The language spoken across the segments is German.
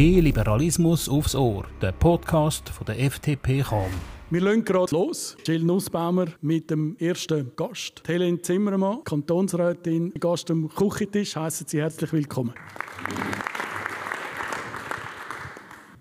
Mehr Liberalismus aufs Ohr, der Podcast von der FDP Cham. Wir legen gerade los. Jill Nussbaumer mit dem ersten Gast. Helene Zimmermann, Kantonsrätin, Gast am Küchentisch. Heißen Sie herzlich willkommen.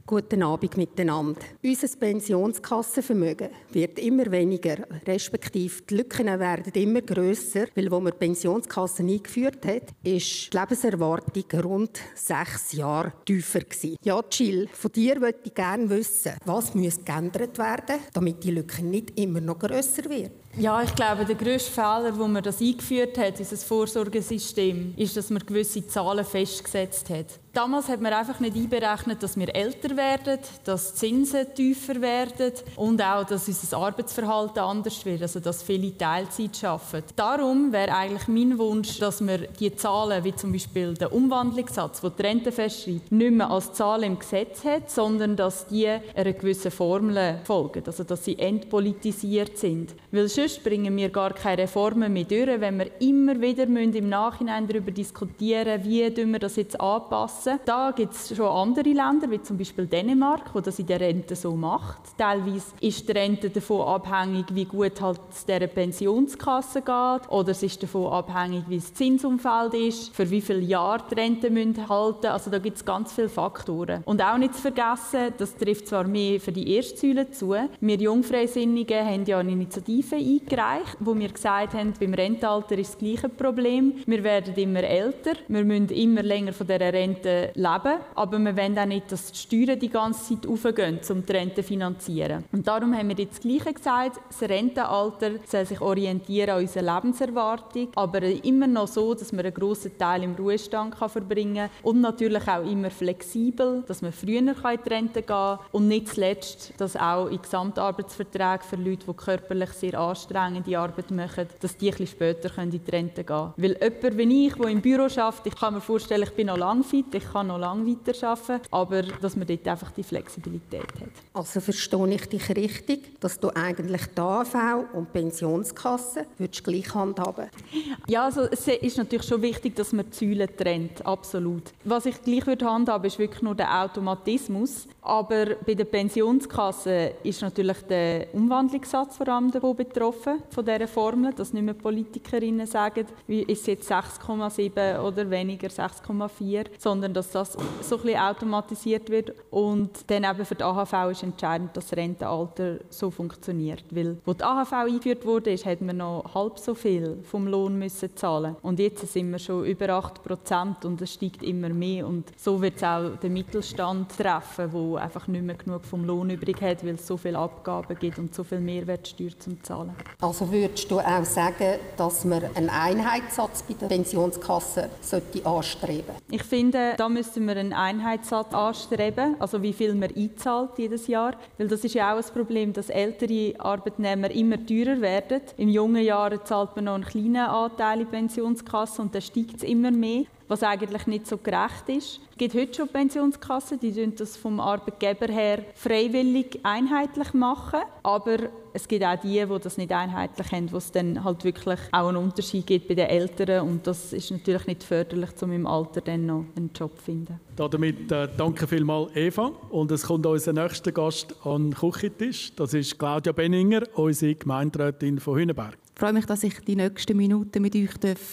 Guten Abend miteinander. Unser Pensionskassenvermögen wird immer weniger, respektive die Lücken werden immer grösser, weil wo man die Pensionskasse eingeführt hat, ist die Lebenserwartung rund sechs Jahre tiefer gewesen. Ja, Jill, von dir möchte ich gerne wissen, was muss geändert werden, damit die Lücke nicht immer noch grösser wird. Ja, ich glaube, der grösste Fehler, wo man das eingeführt hat, dieses Vorsorgesystem, ist, dass man gewisse Zahlen festgesetzt hat. Damals hat man einfach nicht einberechnet, dass wir älter werden, dass Zinsen tiefer werden und auch, dass unser Arbeitsverhalten anders wird, also dass viele Teilzeit arbeiten. Darum wäre eigentlich mein Wunsch, dass man die Zahlen, wie zum Beispiel den Umwandlungssatz, den die Rente festschreibt, nicht mehr als Zahl im Gesetz hat, sondern dass die einer gewissen Formel folgen, also dass sie entpolitisiert sind. Weil sonst bringen wir gar keine Reformen mehr durch, wenn wir immer wieder im Nachhinein darüber diskutieren wie wir das jetzt anpassen. Da gibt es schon andere Länder, wie zum Beispiel Dänemark, wo das in der Rente so macht. Teilweise ist die Rente davon abhängig, wie gut halt es dieser Pensionskasse geht, oder es ist davon abhängig, wie das Zinsumfeld ist, für wie viele Jahre die Rente müssen halten. Also da gibt es ganz viele Faktoren. Und auch nicht zu vergessen, das trifft zwar mehr für die erste Säule zu. Wir Jungfreisinnigen haben ja eine Initiative eingereicht, wo wir gesagt haben, beim Rentenalter ist das gleiche Problem. Wir werden immer älter, wir müssen immer länger von dieser Rente leben, aber wir wollen auch nicht, dass die Steuern die ganze Zeit aufgehen, um die Rente zu finanzieren. Und darum haben wir jetzt das Gleiche gesagt, das Rentenalter soll sich orientieren an unserer Lebenserwartung, aber immer noch so, dass man einen grossen Teil im Ruhestand kann verbringen kann. Und natürlich auch immer flexibel, dass man früher in die Rente gehen kann. Und nicht zuletzt, dass auch in Gesamtarbeitsverträgen für Leute, die körperlich sehr anstrengende Arbeit machen, dass die etwas später in die Rente gehen können. Weil jemand wie ich, der im Büro arbeitet, ich kann mir vorstellen, ich bin noch lang fit, ich kann noch lange weiterarbeiten, aber dass man dort einfach die Flexibilität hat. Also verstehe ich dich richtig, dass du eigentlich die AV und die Pensionskasse würdest gleich handhaben Ja, also es ist natürlich schon wichtig, dass man die Säulen trennt, absolut. Was ich gleich würde handhaben, ist wirklich nur der Automatismus. Aber bei der Pensionskasse ist natürlich der Umwandlungssatz vor allem davon betroffen, von dieser Formel, dass nicht mehr Politikerinnen sagen, wie ist jetzt 6,7 oder weniger 6,4, sondern dass das so ein automatisiert wird. Und dann eben für die AHV ist entscheidend, dass das Rentenalter so funktioniert. Weil, wo die AHV eingeführt wurde, ist, hat man noch halb so viel vom Lohn müssen zahlen. Und jetzt sind wir schon über 8 Prozent und es steigt immer mehr. Und so wird es auch den Mittelstand treffen, wo einfach nicht mehr genug vom Lohn übrig hat, weil es so viele Abgaben gibt und so viel Mehrwertsteuer zum Zahlen. Also würdest du auch sagen, dass man einen Einheitssatz bei der Pensionskasse sollte anstreben Ich finde, da müssen wir einen Einheitssatz anstreben, also wie viel man einzahlt jedes Jahr. Weil das ist ja auch ein Problem, dass ältere Arbeitnehmer immer teurer werden. Im jungen Jahren zahlt man noch einen kleinen Anteil in die Pensionskasse und dann steigt es immer mehr was eigentlich nicht so gerecht ist. Es gibt heute schon Pensionskassen, die das vom Arbeitgeber her freiwillig einheitlich machen, aber es gibt auch die, die das nicht einheitlich haben, wo es dann halt wirklich auch einen Unterschied gibt bei den Älteren und das ist natürlich nicht förderlich, um im Alter dann noch einen Job zu finden. Damit äh, danke vielmals Eva und es kommt unser nächster Gast an den Küchentisch. Das ist Claudia Benninger, unsere Gemeinderätin von Hünenberg. Freue mich, dass ich die nächsten Minuten mit euch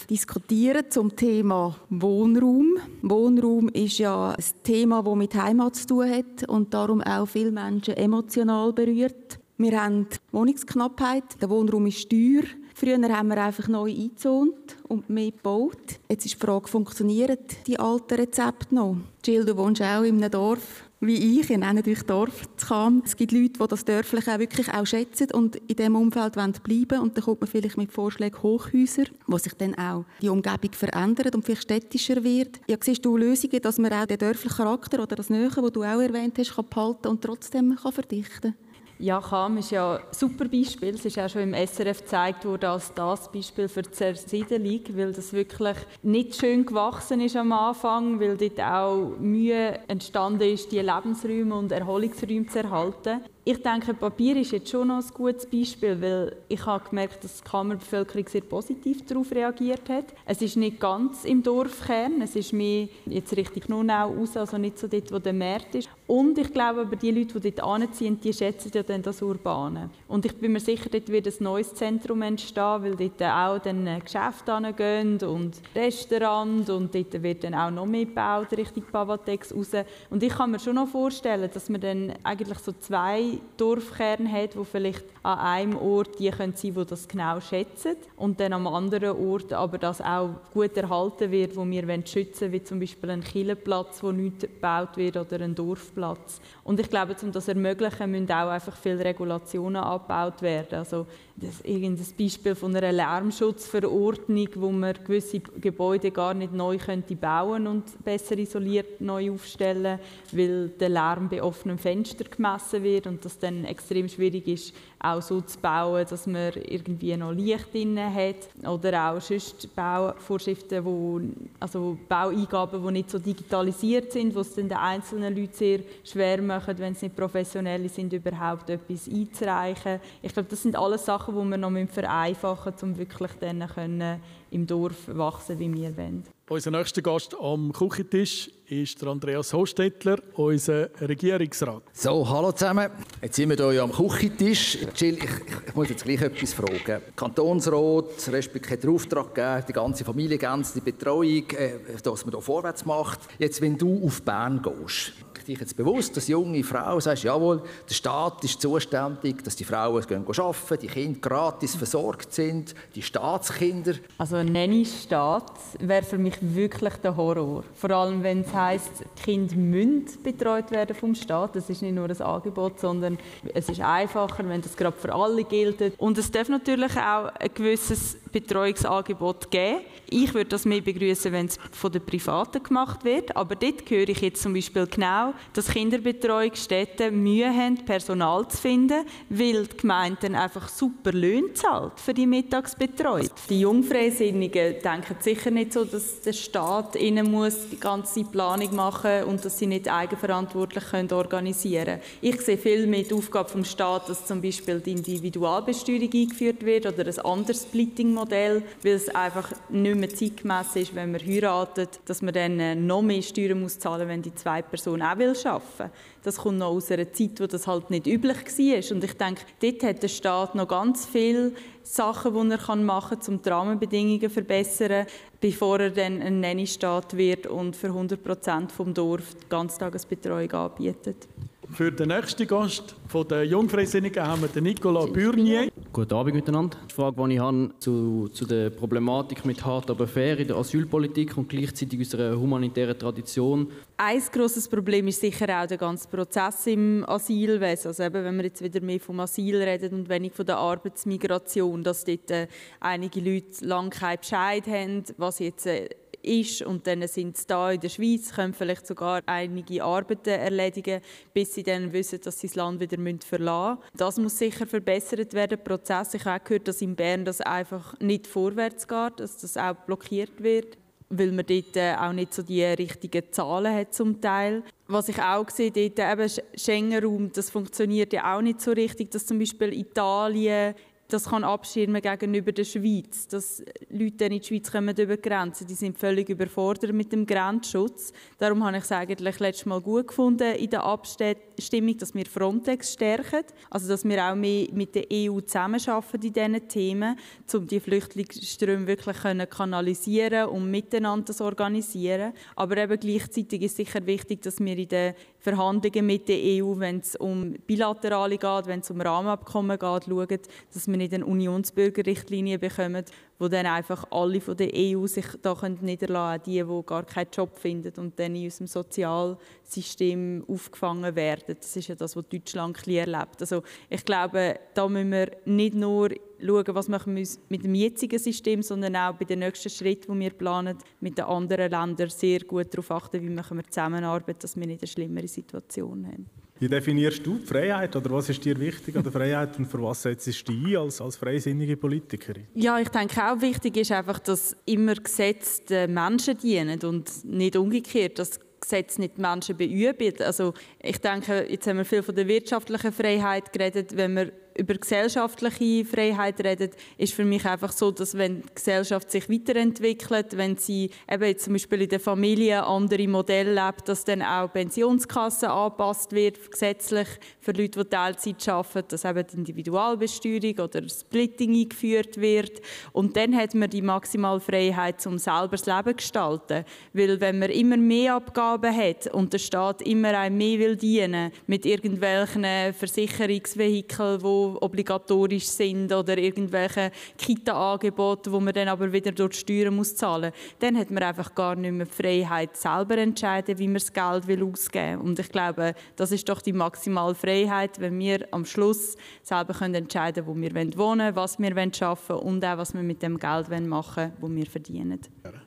diskutieren darf zum Thema Wohnraum. Wohnraum ist ja ein Thema, das mit Heimat zu tun hat und darum auch viele Menschen emotional berührt. Wir haben Wohnungsknappheit, der Wohnraum ist teuer. Früher haben wir einfach neu eingezont und mehr gebaut. Jetzt ist die Frage, funktionieren die alten Rezepte noch? Jill, du wohnst auch in einem Dorf wie ich, ihr nennt euch Dorf Kam. Es gibt Leute, die das Dörfliche auch wirklich auch schätzen und in diesem Umfeld bleiben wollen. Und dann kommt man vielleicht mit Vorschlägen Hochhäuser, wo sich dann auch die Umgebung verändert und vielleicht städtischer wird. Ja, siehst du Lösungen, dass man auch den dörflichen Charakter oder das Nähe, das du auch erwähnt hast, kann behalten und trotzdem kann verdichten kann? Ja, Cham ist ja ein super Beispiel. Es ist auch schon im SRF gezeigt worden als das Beispiel für die Zersiedelung, weil das wirklich nicht schön gewachsen ist am Anfang, weil dort auch Mühe entstanden ist, die Lebensräume und Erholungsräume zu erhalten. Ich denke, Papier ist jetzt schon noch ein gutes Beispiel, weil ich habe gemerkt, dass die Kammerbevölkerung sehr positiv darauf reagiert hat. Es ist nicht ganz im Dorfkern, es ist mehr jetzt Richtung Nunau raus, also nicht so dort, wo der Markt ist. Und ich glaube aber, die Leute, die dort anziehen, die schätzen ja dann das Urbane. Und ich bin mir sicher, dort wird ein neues Zentrum entstehen, weil dort auch dann Geschäfte hingehen und Restaurants und dort wird dann auch noch mehr gebaut Richtung Pavatex raus. Und ich kann mir schon noch vorstellen, dass man dann eigentlich so zwei Dorfkerne hat, wo vielleicht an einem Ort die können sein, die das genau schätzen und dann am anderen Ort aber das auch gut erhalten wird, wo wir schützen wollen, wie zum Beispiel ein Killenplatz, wo nicht gebaut wird oder ein Dorfplatz. Und ich glaube, um das zu ermöglichen, müssen auch einfach viele Regulationen abgebaut werden. Also das irgendein Beispiel von einer Lärmschutzverordnung, wo man gewisse Gebäude gar nicht neu könnte bauen und besser isoliert neu aufstellen, weil der Lärm bei offenem Fenster gemessen wird und das dann extrem schwierig ist, auch so zu bauen, dass man irgendwie noch Licht drin hat oder auch sonst Bauvorschriften, wo, also Baueingaben, die nicht so digitalisiert sind, wo es den einzelnen Leuten sehr schwer machen, wenn sie nicht professionell sind, überhaupt etwas einzureichen. Ich glaube, das sind alles Sachen, die wir noch vereinfachen müssen, um wirklich dann können im Dorf wachsen, wie wir wollen. Unser nächster Gast am Küchentisch ist Andreas Hostetler, unser Regierungsrat. So, hallo zusammen. Jetzt sind wir hier am Küchentisch. Jill, ich, ich, muss jetzt gleich etwas fragen. Kantonsrat, respektive den Auftrag gegeben, die ganze Familie, die Betreuung, äh, dass man hier vorwärts macht. Jetzt, wenn du auf Bern gehst, dich jetzt bewusst, dass junge Frau sagst, jawohl, der Staat ist zuständig, dass die Frauen gehen arbeiten, die Kinder gratis versorgt sind, die Staatskinder. Also ein Nanny-Staat wäre für mich wirklich der Horror. Vor allem, wenn es heisst, Kinder müssen betreut werden vom Staat. Das ist nicht nur ein Angebot, sondern es ist einfacher, wenn das gerade für alle gilt. Und es darf natürlich auch ein gewisses Betreuungsangebot geben. Ich würde das mehr begrüßen, wenn es von den Privaten gemacht wird. Aber dort höre ich jetzt zum Beispiel genau, dass Kinderbetreuungsstätten Mühe haben, Personal zu finden, weil die Gemeinde dann einfach super Löhne zahlt für die Mittagsbetreuung. Die Jungfreisinnigen denken sicher nicht so, dass der Staat ihnen muss die ganze Planung machen und dass sie nicht eigenverantwortlich organisieren können. Ich sehe viel mehr die Aufgabe vom Staat, dass zum Beispiel die Individualbesteuerung eingeführt wird oder ein anderes Splitting-Modell, weil es einfach nicht mehr zeitgemäß ist, wenn man heiratet, dass man dann äh, noch mehr Steuern muss zahlen, wenn die zwei Personen auch will arbeiten Das kommt noch aus einer Zeit, wo das halt nicht üblich war. Und ich denke, dort hat der Staat noch ganz viele Sachen, die er machen kann, um die Rahmenbedingungen zu verbessern, bevor er dann ein Nanny-Staat wird und für 100 Prozent vom Dorf die Ganztagesbetreuung anbietet. Für den nächsten Gast von der Jungfreisinnigen haben wir den Nicolas Burnier. Guten Abend miteinander. Die Frage, die ich habe zu, zu der Problematik mit hart aber fair in der Asylpolitik und gleichzeitig unserer humanitären Tradition. Ein grosses Problem ist sicher auch der ganze Prozess im Asylwesen. Also eben, wenn wir jetzt wieder mehr vom Asyl reden und wenig von der Arbeitsmigration, dass dort äh, einige Leute lange keinen Bescheid haben, was jetzt äh, ist und dann sind sie da in der Schweiz, können vielleicht sogar einige Arbeiten erledigen, bis sie dann wissen, dass sie das Land wieder verlassen müssen. Das muss sicher verbessert werden, der Prozess. Ich habe auch gehört, dass in Bern das einfach nicht vorwärts geht, dass das auch blockiert wird weil man dort äh, auch nicht so die richtigen Zahlen hat zum Teil. Was ich auch sehe, dort eben Schengen-Raum, das funktioniert ja auch nicht so richtig, dass zum Beispiel Italien das kann abschirmen gegenüber der Schweiz, dass Leute in die Schweiz kommen über die Grenzen, die sind völlig überfordert mit dem Grenzschutz. Darum habe ich es eigentlich letztes Mal gut gefunden in der Abstimmung, dass wir Frontex stärken, also dass wir auch mehr mit der EU zusammenarbeiten in diesen Themen, um die Flüchtlingsströme wirklich kanalisieren und miteinander zu organisieren. Aber eben gleichzeitig ist sicher wichtig, dass wir in den Verhandlungen mit der EU, wenn es um bilaterale geht, wenn es um Rahmenabkommen geht, schauen, dass wir nicht eine Unionsbürgerrichtlinie bekommen, wo dann einfach alle von der EU sich da niederlassen können, die, die gar keinen Job finden und dann in unserem Sozialsystem aufgefangen werden. Das ist ja das, was Deutschland erlebt. Also ich glaube, da müssen wir nicht nur schauen, was machen wir mit dem jetzigen System, sondern auch bei den nächsten Schritten, die wir planen, mit den anderen Ländern sehr gut darauf achten, wie machen wir zusammenarbeiten, dass wir nicht eine schlimmere Situation haben. Wie definierst du die Freiheit oder was ist dir wichtig an der Freiheit und für was setzt du dich ein als, als freisinnige Politikerin? Ja, ich denke auch wichtig ist einfach, dass immer Gesetze den Menschen dienen und nicht umgekehrt, dass Gesetz nicht Menschen beüben. Also ich denke, jetzt haben wir viel von der wirtschaftlichen Freiheit geredet, wenn wir über gesellschaftliche Freiheit redet, ist für mich einfach so, dass wenn die Gesellschaft sich weiterentwickelt, wenn sie eben jetzt zum Beispiel in der Familie andere Modelle lebt, dass dann auch die Pensionskasse angepasst wird, gesetzlich für Leute, die Teilzeit arbeiten, dass eben die Individualbesteuerung oder Splitting eingeführt wird. Und dann hat man die maximale Freiheit, um selber das Leben zu gestalten. Weil wenn man immer mehr Abgaben hat und der Staat immer ein mehr will dienen mit irgendwelchen Versicherungsvehikeln, die obligatorisch sind oder irgendwelche Kita-Angebote, wo man dann aber wieder durch die Steuern muss zahlen muss, dann hat man einfach gar nicht mehr die Freiheit, selber entscheiden, wie man das Geld will ausgeben will. Und ich glaube, das ist doch die maximale Freiheit, wenn wir am Schluss selber können entscheiden können, wo wir wohnen wollen, was wir arbeiten wollen und auch, was wir mit dem Geld machen wollen, das wir verdienen.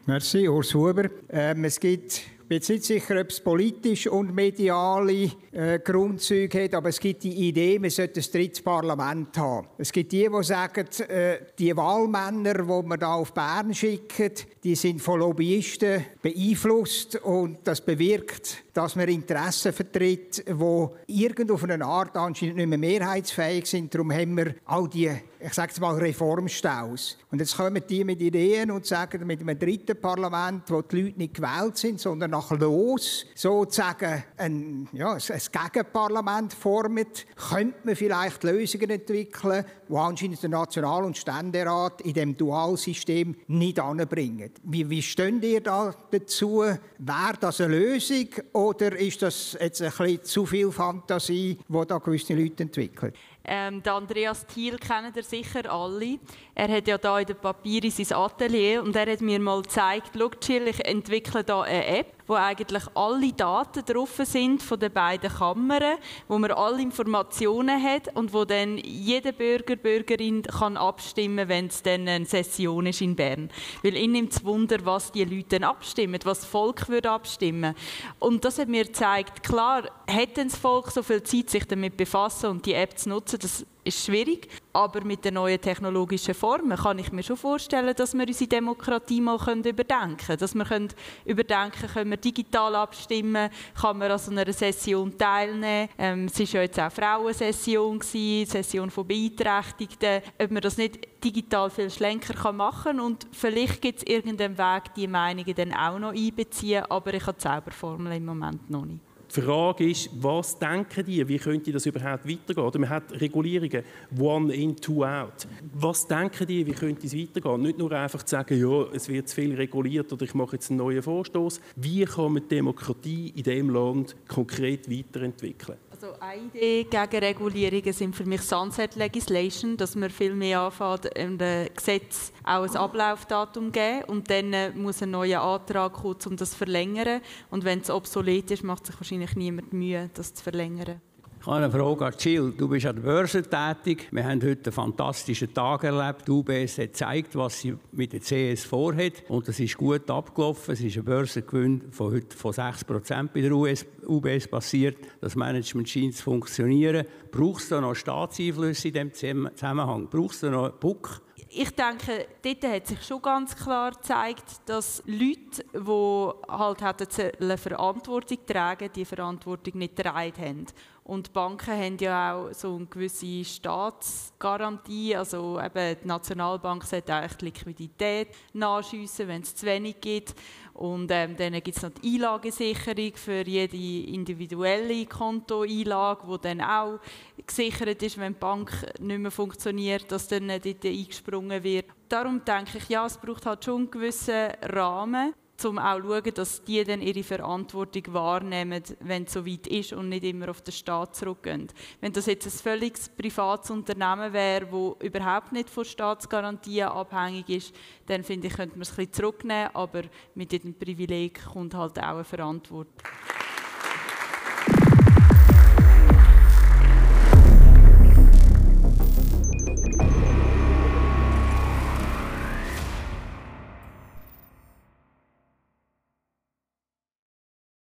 Merci, Urs Huber. Ähm, es gibt bin jetzt nicht sicher, ob es politisch und mediale äh, Grundzüge hat, aber es gibt die Idee, man sollte ein drittes Parlament haben. Es gibt die, die sagen, äh, die Wahlmänner, die man da auf Bern schicken, die sind von Lobbyisten beeinflusst und das bewirkt, dass man Interessen vertritt, die irgend auf eine Art anscheinend nicht mehr mehrheitsfähig sind. Darum haben wir all die, ich sage mal, Reformstaus. Und jetzt kommen die mit Ideen und sagen, mit einem dritten Parlament, wo die Leute nicht gewählt sind, sondern nach Los sozusagen ein, ja, ein Gegenparlament formt, könnte man vielleicht Lösungen entwickeln, die anscheinend der National- und Ständerat in dem Dualsystem nicht anbringen. Wie, wie steht ihr da dazu? Wäre das eine Lösung oder ist das jetzt ein bisschen zu viel Fantasie, die da gewisse Leute entwickeln? Ähm, Andreas Thiel kennen ihr sicher alle. Er hat ja da in den Papieren sein Atelier und er hat mir mal gezeigt, schau Jill, ich entwickle da eine App, wo eigentlich alle Daten drauf sind von den beiden Kammern, wo man alle Informationen hat und wo dann jeder Bürger, Bürgerin kann abstimmen, wenn es dann eine Session ist in Bern. Weil ihn nimmt es Wunder, was die Leute dann abstimmen, was das Volk würde abstimmen. Und das hat mir gezeigt, klar, hätte das Volk so viel Zeit, sich damit befassen und die App zu nutzen, das ist schwierig. Aber mit den neuen technologischen Formen kann ich mir schon vorstellen, dass wir unsere Demokratie mal überdenken können. Dass wir überdenken können, wir digital abstimmen, kann man an so einer Session teilnehmen. Ähm, es war ja jetzt auch Frauensession, gewesen, Session von Beeinträchtigten. Ob man das nicht digital viel schlenker machen kann und vielleicht gibt es irgendeinen Weg, die Meinungen dann auch noch einbeziehen, aber ich habe die Zauberformel im Moment noch nicht. Die Frage ist, was denken die? Wie könnte das überhaupt weitergehen? Oder man hat Regulierungen, one in, two out. Was denken die? Wie könnte es weitergehen? Nicht nur einfach zu sagen, ja, es wird zu viel reguliert oder ich mache jetzt einen neuen Vorstoß. Wie kann man die Demokratie in diesem Land konkret weiterentwickeln? Also eine Idee gegen Regulierungen sind für mich Sunset Legislation, dass man viel mehr anfängt, im Gesetz auch ein Ablaufdatum geben und dann äh, muss ein neuer Antrag kommen, um das zu verlängern. Und wenn es obsolet ist, macht sich wahrscheinlich niemand Mühe, das zu verlängern. Ich habe eine Frage an Jill. Du bist an der Börse tätig. Wir haben heute einen fantastischen Tag erlebt. Die UBS hat gezeigt, was sie mit der CS vorhat. Und das ist gut abgelaufen. Es ist ein Börsengewinn von heute von 6 bei der US UBS passiert. Das Management scheint zu funktionieren. Brauchst du noch Staatseinflüsse in diesem Zusammenhang? Brauchst du noch einen Buck? Ich denke, dort hat sich schon ganz klar gezeigt, dass Leute, die halt hätten Verantwortung tragen, die Verantwortung nicht getragen haben. Und die Banken haben ja auch so eine gewisse Staatsgarantie. Also eben die Nationalbank sollte eigentlich die Liquidität nachschiessen, wenn es zu wenig gibt. Und ähm, dann gibt es noch die Einlagesicherung für jede individuelle Kontoeinlage, die dann auch gesichert ist, wenn die Bank nicht mehr funktioniert, dass dann dort eingesprungen wird. Darum denke ich, ja, es braucht halt schon einen gewissen Rahmen um auch zu schauen, dass die dann ihre Verantwortung wahrnehmen, wenn es so weit ist und nicht immer auf den Staat zurückgehen. Wenn das jetzt ein völlig privates Unternehmen wäre, das überhaupt nicht von Staatsgarantien abhängig ist, dann finde ich, könnte man es ein bisschen zurücknehmen, aber mit diesem Privileg kommt halt auch eine Verantwortung.